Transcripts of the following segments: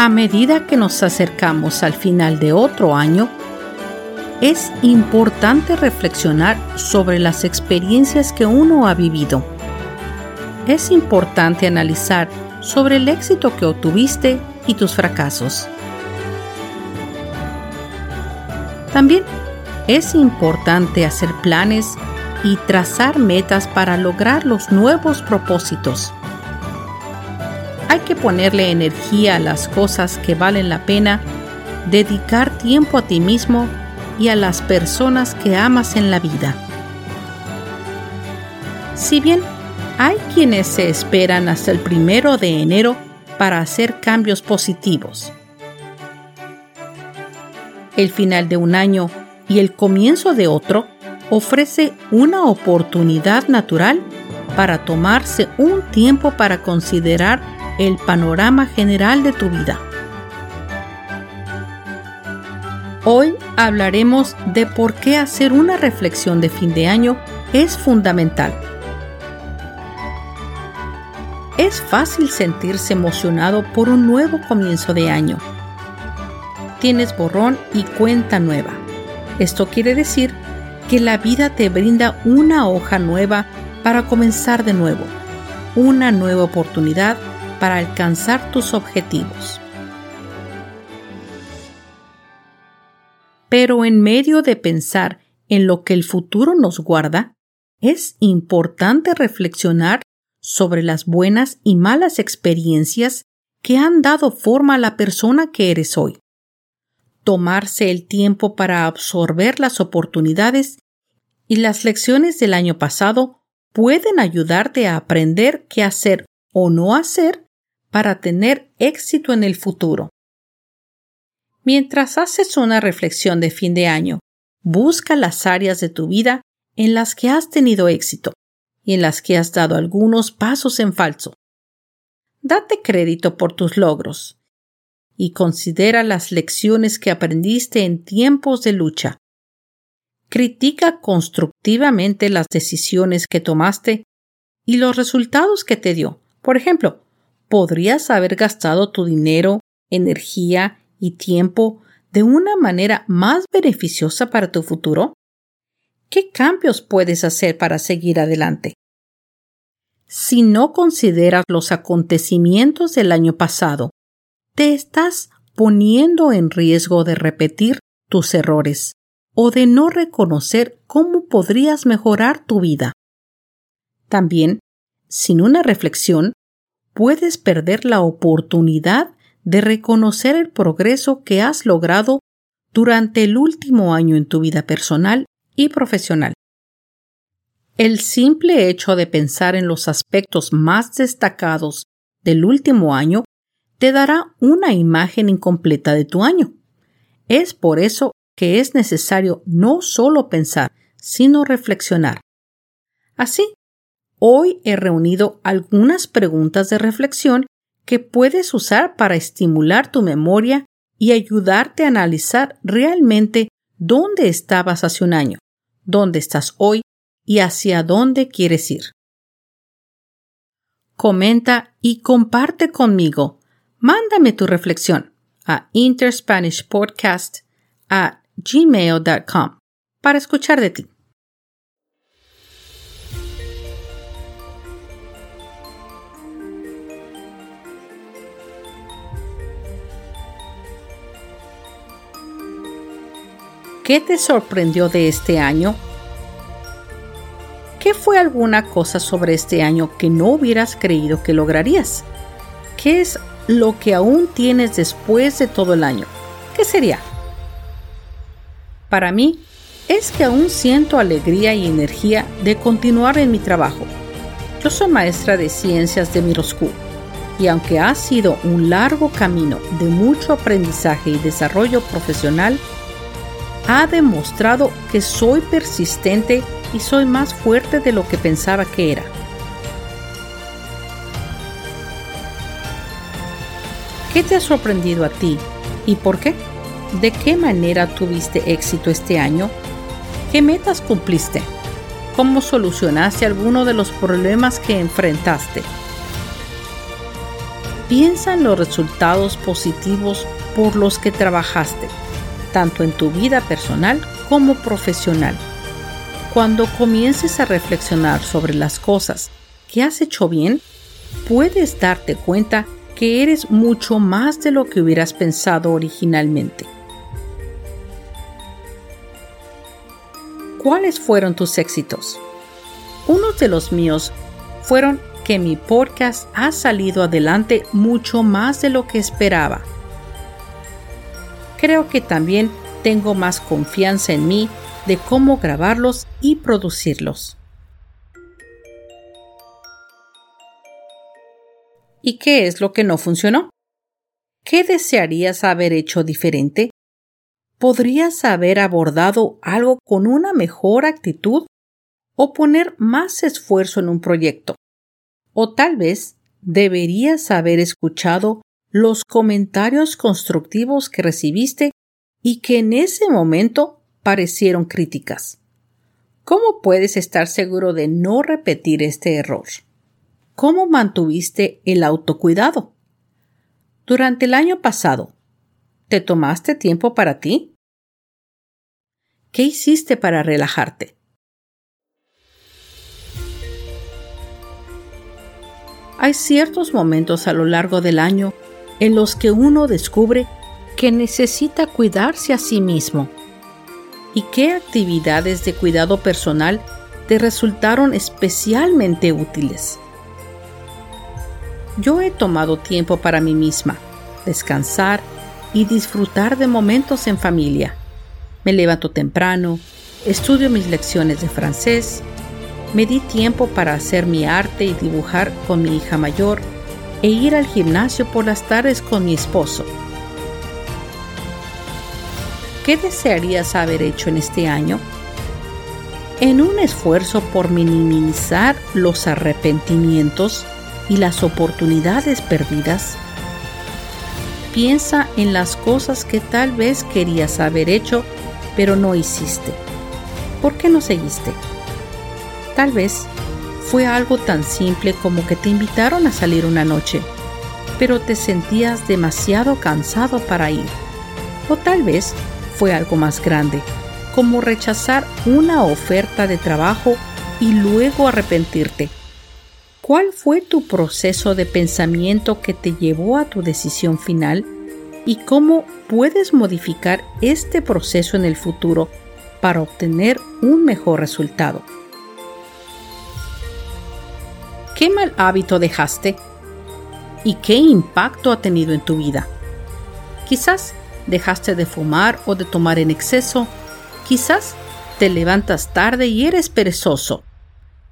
A medida que nos acercamos al final de otro año, es importante reflexionar sobre las experiencias que uno ha vivido. Es importante analizar sobre el éxito que obtuviste y tus fracasos. También es importante hacer planes y trazar metas para lograr los nuevos propósitos. Hay que ponerle energía a las cosas que valen la pena, dedicar tiempo a ti mismo y a las personas que amas en la vida. Si bien hay quienes se esperan hasta el primero de enero para hacer cambios positivos. El final de un año y el comienzo de otro ofrece una oportunidad natural para tomarse un tiempo para considerar el panorama general de tu vida. Hoy hablaremos de por qué hacer una reflexión de fin de año es fundamental. Es fácil sentirse emocionado por un nuevo comienzo de año. Tienes borrón y cuenta nueva. Esto quiere decir que la vida te brinda una hoja nueva para comenzar de nuevo, una nueva oportunidad para alcanzar tus objetivos. Pero en medio de pensar en lo que el futuro nos guarda, es importante reflexionar sobre las buenas y malas experiencias que han dado forma a la persona que eres hoy. Tomarse el tiempo para absorber las oportunidades y las lecciones del año pasado pueden ayudarte a aprender qué hacer o no hacer para tener éxito en el futuro. Mientras haces una reflexión de fin de año, busca las áreas de tu vida en las que has tenido éxito y en las que has dado algunos pasos en falso. Date crédito por tus logros y considera las lecciones que aprendiste en tiempos de lucha. Critica constructivamente las decisiones que tomaste y los resultados que te dio. Por ejemplo, podrías haber gastado tu dinero, energía y tiempo de una manera más beneficiosa para tu futuro? ¿Qué cambios puedes hacer para seguir adelante? Si no consideras los acontecimientos del año pasado, te estás poniendo en riesgo de repetir tus errores o de no reconocer cómo podrías mejorar tu vida. También, sin una reflexión, puedes perder la oportunidad de reconocer el progreso que has logrado durante el último año en tu vida personal y profesional. El simple hecho de pensar en los aspectos más destacados del último año te dará una imagen incompleta de tu año. Es por eso que es necesario no solo pensar, sino reflexionar. Así, Hoy he reunido algunas preguntas de reflexión que puedes usar para estimular tu memoria y ayudarte a analizar realmente dónde estabas hace un año, dónde estás hoy y hacia dónde quieres ir. Comenta y comparte conmigo. Mándame tu reflexión a interspanishpodcast at gmail.com para escuchar de ti. ¿Qué te sorprendió de este año? ¿Qué fue alguna cosa sobre este año que no hubieras creído que lograrías? ¿Qué es lo que aún tienes después de todo el año? ¿Qué sería? Para mí, es que aún siento alegría y energía de continuar en mi trabajo. Yo soy maestra de ciencias de Miroscu y aunque ha sido un largo camino de mucho aprendizaje y desarrollo profesional, ha demostrado que soy persistente y soy más fuerte de lo que pensaba que era. ¿Qué te ha sorprendido a ti y por qué? ¿De qué manera tuviste éxito este año? ¿Qué metas cumpliste? ¿Cómo solucionaste alguno de los problemas que enfrentaste? Piensa en los resultados positivos por los que trabajaste, tanto en tu vida personal como profesional. Cuando comiences a reflexionar sobre las cosas que has hecho bien, puedes darte cuenta que eres mucho más de lo que hubieras pensado originalmente. ¿Cuáles fueron tus éxitos? Unos de los míos fueron que mi podcast ha salido adelante mucho más de lo que esperaba. Creo que también tengo más confianza en mí de cómo grabarlos y producirlos. ¿Y qué es lo que no funcionó? ¿Qué desearías haber hecho diferente? ¿Podrías haber abordado algo con una mejor actitud o poner más esfuerzo en un proyecto? O tal vez deberías haber escuchado los comentarios constructivos que recibiste y que en ese momento parecieron críticas. ¿Cómo puedes estar seguro de no repetir este error? ¿Cómo mantuviste el autocuidado? Durante el año pasado, ¿te tomaste tiempo para ti? ¿Qué hiciste para relajarte? Hay ciertos momentos a lo largo del año en los que uno descubre que necesita cuidarse a sí mismo y qué actividades de cuidado personal te resultaron especialmente útiles. Yo he tomado tiempo para mí misma, descansar y disfrutar de momentos en familia. Me levanto temprano, estudio mis lecciones de francés, me di tiempo para hacer mi arte y dibujar con mi hija mayor e ir al gimnasio por las tardes con mi esposo. ¿qué desearías haber hecho en este año? En un esfuerzo por minimizar los arrepentimientos y las oportunidades perdidas, piensa en las cosas que tal vez querías haber hecho, pero no hiciste. ¿Por qué no seguiste? Tal vez fue algo tan simple como que te invitaron a salir una noche, pero te sentías demasiado cansado para ir. O tal vez fue algo más grande, como rechazar una oferta de trabajo y luego arrepentirte. ¿Cuál fue tu proceso de pensamiento que te llevó a tu decisión final y cómo puedes modificar este proceso en el futuro para obtener un mejor resultado? ¿Qué mal hábito dejaste? ¿Y qué impacto ha tenido en tu vida? Quizás dejaste de fumar o de tomar en exceso. Quizás te levantas tarde y eres perezoso.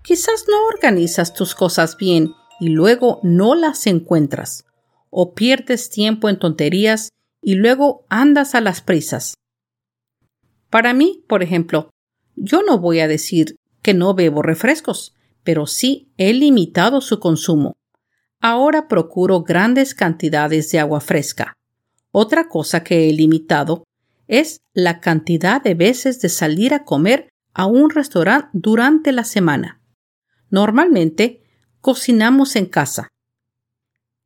Quizás no organizas tus cosas bien y luego no las encuentras. O pierdes tiempo en tonterías y luego andas a las prisas. Para mí, por ejemplo, yo no voy a decir que no bebo refrescos, pero sí he limitado su consumo. Ahora procuro grandes cantidades de agua fresca. Otra cosa que he limitado es la cantidad de veces de salir a comer a un restaurante durante la semana. Normalmente cocinamos en casa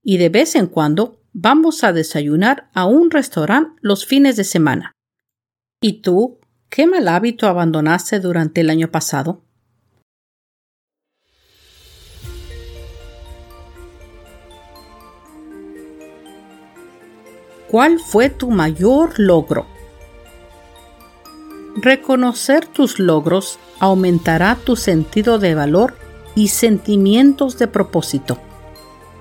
y de vez en cuando vamos a desayunar a un restaurante los fines de semana. ¿Y tú qué mal hábito abandonaste durante el año pasado? ¿Cuál fue tu mayor logro? Reconocer tus logros aumentará tu sentido de valor y sentimientos de propósito.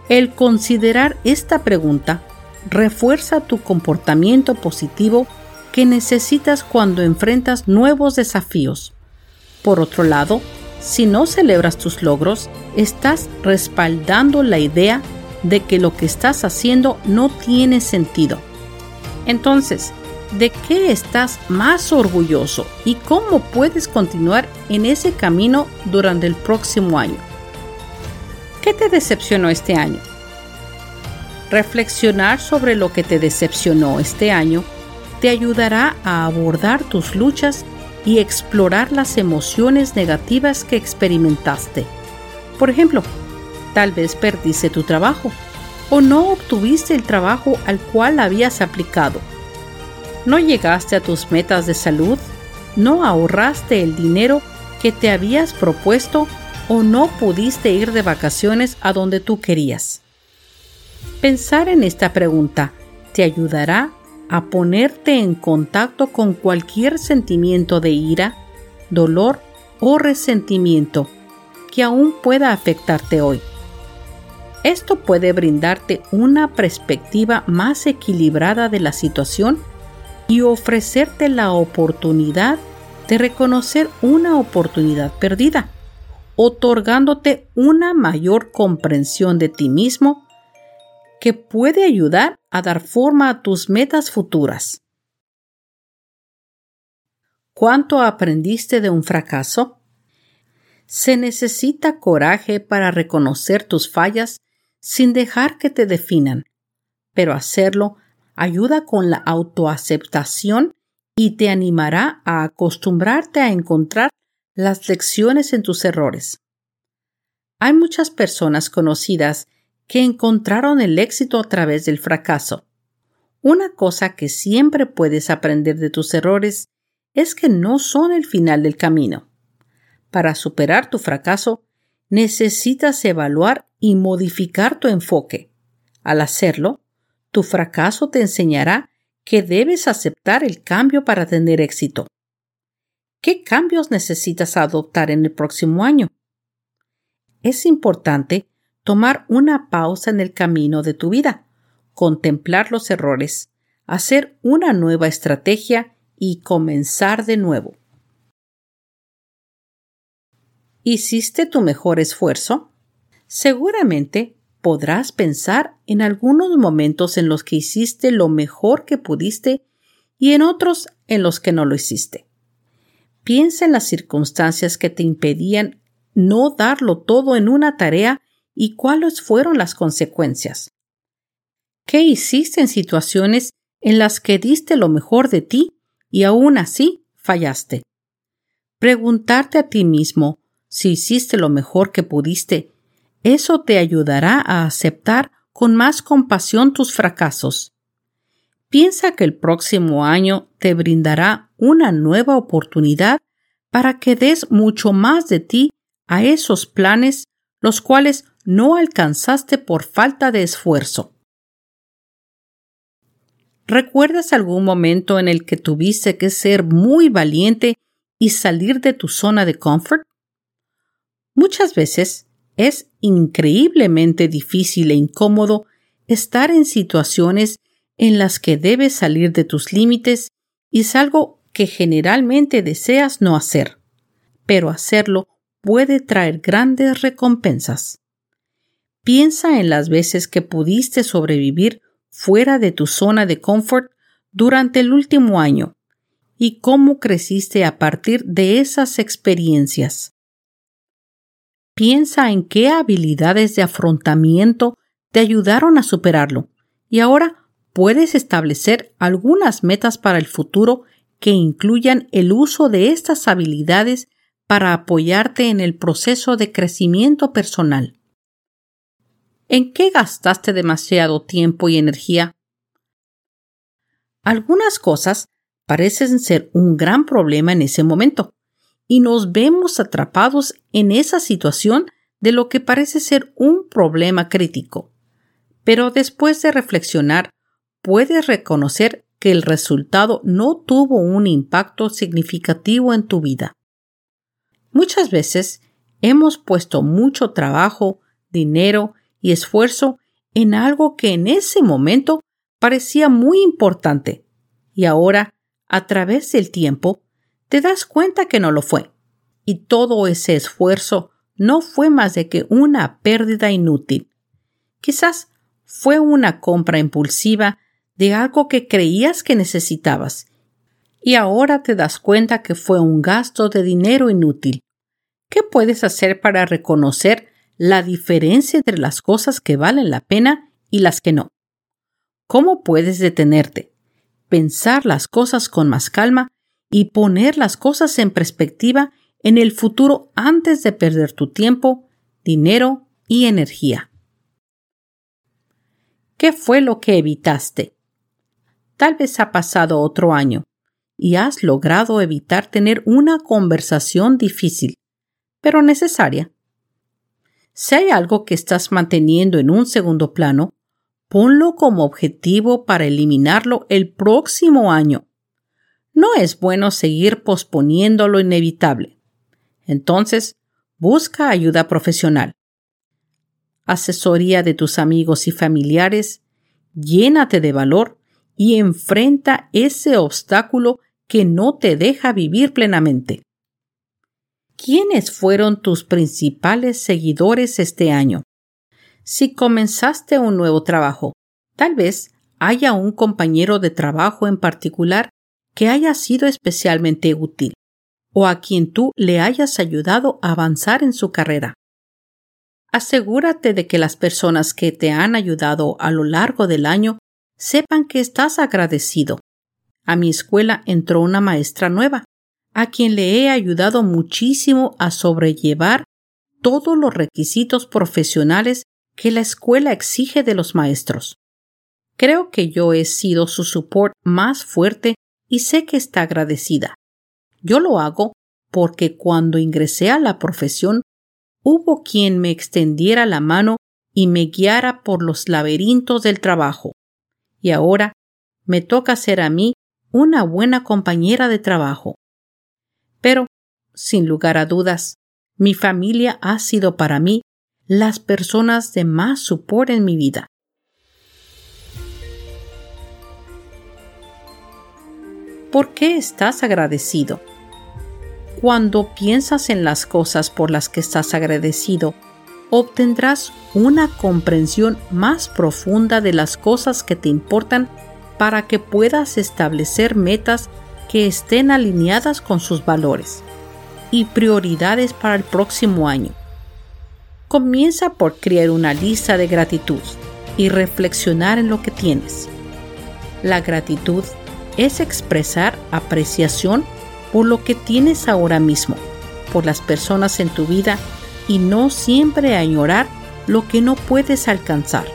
El considerar esta pregunta refuerza tu comportamiento positivo que necesitas cuando enfrentas nuevos desafíos. Por otro lado, si no celebras tus logros, estás respaldando la idea de que lo que estás haciendo no tiene sentido. Entonces, ¿de qué estás más orgulloso y cómo puedes continuar en ese camino durante el próximo año? ¿Qué te decepcionó este año? Reflexionar sobre lo que te decepcionó este año te ayudará a abordar tus luchas y explorar las emociones negativas que experimentaste. Por ejemplo, tal vez perdiste tu trabajo o no obtuviste el trabajo al cual habías aplicado. No llegaste a tus metas de salud, no ahorraste el dinero que te habías propuesto o no pudiste ir de vacaciones a donde tú querías. Pensar en esta pregunta te ayudará a ponerte en contacto con cualquier sentimiento de ira, dolor o resentimiento que aún pueda afectarte hoy. Esto puede brindarte una perspectiva más equilibrada de la situación y ofrecerte la oportunidad de reconocer una oportunidad perdida, otorgándote una mayor comprensión de ti mismo que puede ayudar a dar forma a tus metas futuras. ¿Cuánto aprendiste de un fracaso? Se necesita coraje para reconocer tus fallas sin dejar que te definan, pero hacerlo ayuda con la autoaceptación y te animará a acostumbrarte a encontrar las lecciones en tus errores. Hay muchas personas conocidas que encontraron el éxito a través del fracaso. Una cosa que siempre puedes aprender de tus errores es que no son el final del camino. Para superar tu fracaso, necesitas evaluar y modificar tu enfoque. Al hacerlo, tu fracaso te enseñará que debes aceptar el cambio para tener éxito. ¿Qué cambios necesitas adoptar en el próximo año? Es importante tomar una pausa en el camino de tu vida, contemplar los errores, hacer una nueva estrategia y comenzar de nuevo. ¿Hiciste tu mejor esfuerzo? Seguramente podrás pensar en algunos momentos en los que hiciste lo mejor que pudiste y en otros en los que no lo hiciste. Piensa en las circunstancias que te impedían no darlo todo en una tarea y cuáles fueron las consecuencias. ¿Qué hiciste en situaciones en las que diste lo mejor de ti y aún así fallaste? Preguntarte a ti mismo si hiciste lo mejor que pudiste, eso te ayudará a aceptar con más compasión tus fracasos. Piensa que el próximo año te brindará una nueva oportunidad para que des mucho más de ti a esos planes los cuales no alcanzaste por falta de esfuerzo. ¿Recuerdas algún momento en el que tuviste que ser muy valiente y salir de tu zona de confort? Muchas veces es increíblemente difícil e incómodo estar en situaciones en las que debes salir de tus límites y es algo que generalmente deseas no hacer, pero hacerlo puede traer grandes recompensas. Piensa en las veces que pudiste sobrevivir fuera de tu zona de confort durante el último año y cómo creciste a partir de esas experiencias. Piensa en qué habilidades de afrontamiento te ayudaron a superarlo y ahora puedes establecer algunas metas para el futuro que incluyan el uso de estas habilidades para apoyarte en el proceso de crecimiento personal. ¿En qué gastaste demasiado tiempo y energía? Algunas cosas parecen ser un gran problema en ese momento y nos vemos atrapados en esa situación de lo que parece ser un problema crítico. Pero después de reflexionar, puedes reconocer que el resultado no tuvo un impacto significativo en tu vida. Muchas veces hemos puesto mucho trabajo, dinero y esfuerzo en algo que en ese momento parecía muy importante y ahora, a través del tiempo, te das cuenta que no lo fue. Y todo ese esfuerzo no fue más de que una pérdida inútil. Quizás fue una compra impulsiva de algo que creías que necesitabas y ahora te das cuenta que fue un gasto de dinero inútil. ¿Qué puedes hacer para reconocer la diferencia entre las cosas que valen la pena y las que no? ¿Cómo puedes detenerte, pensar las cosas con más calma y poner las cosas en perspectiva en el futuro antes de perder tu tiempo, dinero y energía? ¿Qué fue lo que evitaste? Tal vez ha pasado otro año y has logrado evitar tener una conversación difícil, pero necesaria. Si hay algo que estás manteniendo en un segundo plano, ponlo como objetivo para eliminarlo el próximo año. No es bueno seguir posponiendo lo inevitable. Entonces, busca ayuda profesional. Asesoría de tus amigos y familiares, llénate de valor y enfrenta ese obstáculo que no te deja vivir plenamente. ¿Quiénes fueron tus principales seguidores este año? Si comenzaste un nuevo trabajo, tal vez haya un compañero de trabajo en particular que haya sido especialmente útil o a quien tú le hayas ayudado a avanzar en su carrera. Asegúrate de que las personas que te han ayudado a lo largo del año sepan que estás agradecido. A mi escuela entró una maestra nueva, a quien le he ayudado muchísimo a sobrellevar todos los requisitos profesionales que la escuela exige de los maestros. Creo que yo he sido su support más fuerte y sé que está agradecida. Yo lo hago porque cuando ingresé a la profesión hubo quien me extendiera la mano y me guiara por los laberintos del trabajo y ahora me toca ser a mí una buena compañera de trabajo. Pero, sin lugar a dudas, mi familia ha sido para mí las personas de más support en mi vida. ¿Por qué estás agradecido? Cuando piensas en las cosas por las que estás agradecido, obtendrás una comprensión más profunda de las cosas que te importan para que puedas establecer metas que estén alineadas con sus valores y prioridades para el próximo año. Comienza por crear una lista de gratitud y reflexionar en lo que tienes. La gratitud es expresar apreciación por lo que tienes ahora mismo, por las personas en tu vida y no siempre añorar lo que no puedes alcanzar.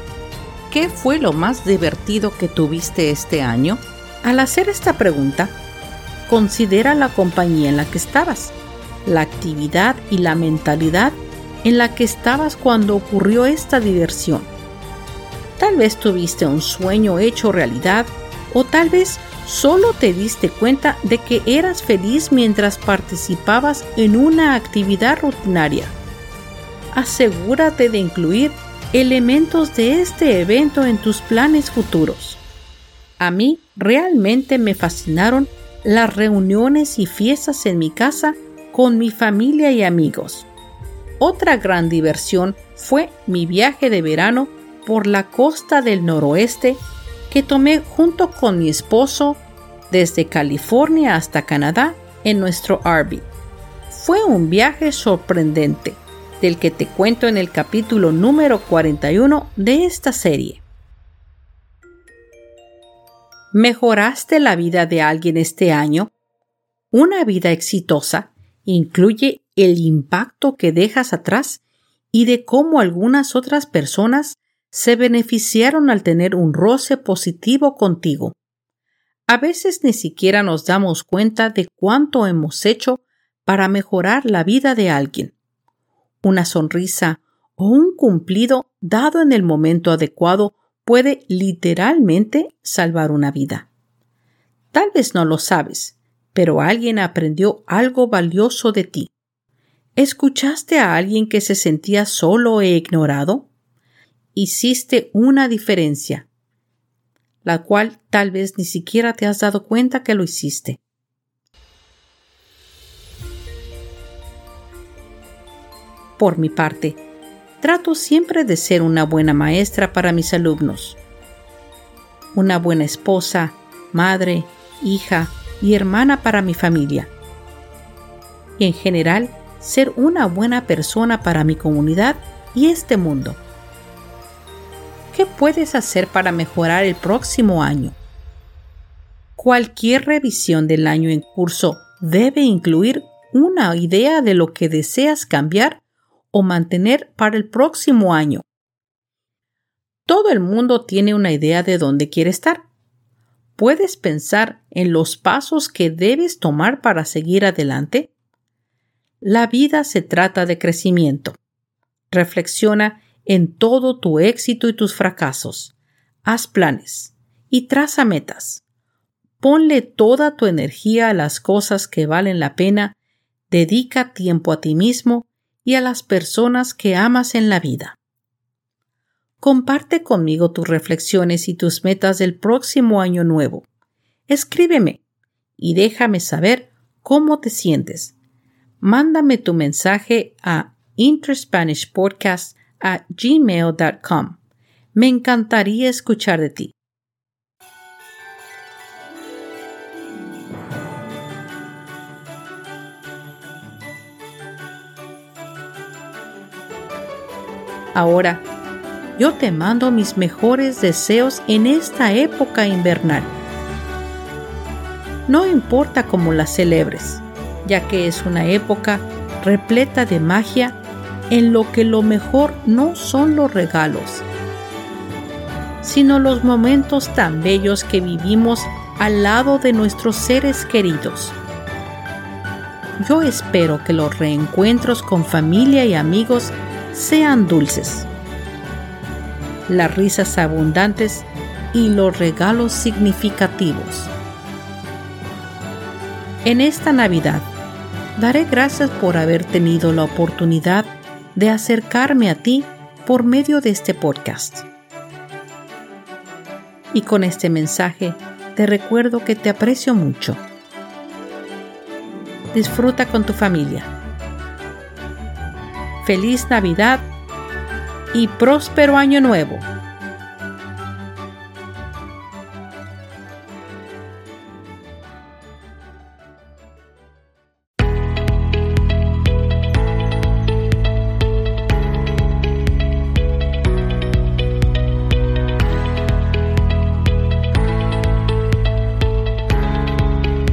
¿Qué fue lo más divertido que tuviste este año? Al hacer esta pregunta, considera la compañía en la que estabas, la actividad y la mentalidad en la que estabas cuando ocurrió esta diversión. Tal vez tuviste un sueño hecho realidad o tal vez solo te diste cuenta de que eras feliz mientras participabas en una actividad rutinaria asegúrate de incluir elementos de este evento en tus planes futuros. A mí realmente me fascinaron las reuniones y fiestas en mi casa con mi familia y amigos. Otra gran diversión fue mi viaje de verano por la costa del noroeste que tomé junto con mi esposo desde California hasta Canadá en nuestro RV. Fue un viaje sorprendente del que te cuento en el capítulo número 41 de esta serie. ¿Mejoraste la vida de alguien este año? Una vida exitosa incluye el impacto que dejas atrás y de cómo algunas otras personas se beneficiaron al tener un roce positivo contigo. A veces ni siquiera nos damos cuenta de cuánto hemos hecho para mejorar la vida de alguien una sonrisa o un cumplido dado en el momento adecuado puede literalmente salvar una vida. Tal vez no lo sabes, pero alguien aprendió algo valioso de ti. ¿Escuchaste a alguien que se sentía solo e ignorado? Hiciste una diferencia, la cual tal vez ni siquiera te has dado cuenta que lo hiciste. Por mi parte, trato siempre de ser una buena maestra para mis alumnos, una buena esposa, madre, hija y hermana para mi familia. Y en general, ser una buena persona para mi comunidad y este mundo. ¿Qué puedes hacer para mejorar el próximo año? Cualquier revisión del año en curso debe incluir una idea de lo que deseas cambiar o mantener para el próximo año. Todo el mundo tiene una idea de dónde quiere estar ¿Puedes pensar en los pasos que debes tomar para seguir adelante? La vida se trata de crecimiento. Reflexiona en todo tu éxito y tus fracasos. Haz planes y traza metas. Ponle toda tu energía a las cosas que valen la pena, dedica tiempo a ti mismo y a las personas que amas en la vida. Comparte conmigo tus reflexiones y tus metas del próximo año nuevo. Escríbeme y déjame saber cómo te sientes. Mándame tu mensaje a interspanishpodcast at gmail.com. Me encantaría escuchar de ti. Ahora, yo te mando mis mejores deseos en esta época invernal. No importa cómo la celebres, ya que es una época repleta de magia en lo que lo mejor no son los regalos, sino los momentos tan bellos que vivimos al lado de nuestros seres queridos. Yo espero que los reencuentros con familia y amigos sean dulces las risas abundantes y los regalos significativos. En esta Navidad, daré gracias por haber tenido la oportunidad de acercarme a ti por medio de este podcast. Y con este mensaje te recuerdo que te aprecio mucho. Disfruta con tu familia. Feliz Navidad y próspero año nuevo.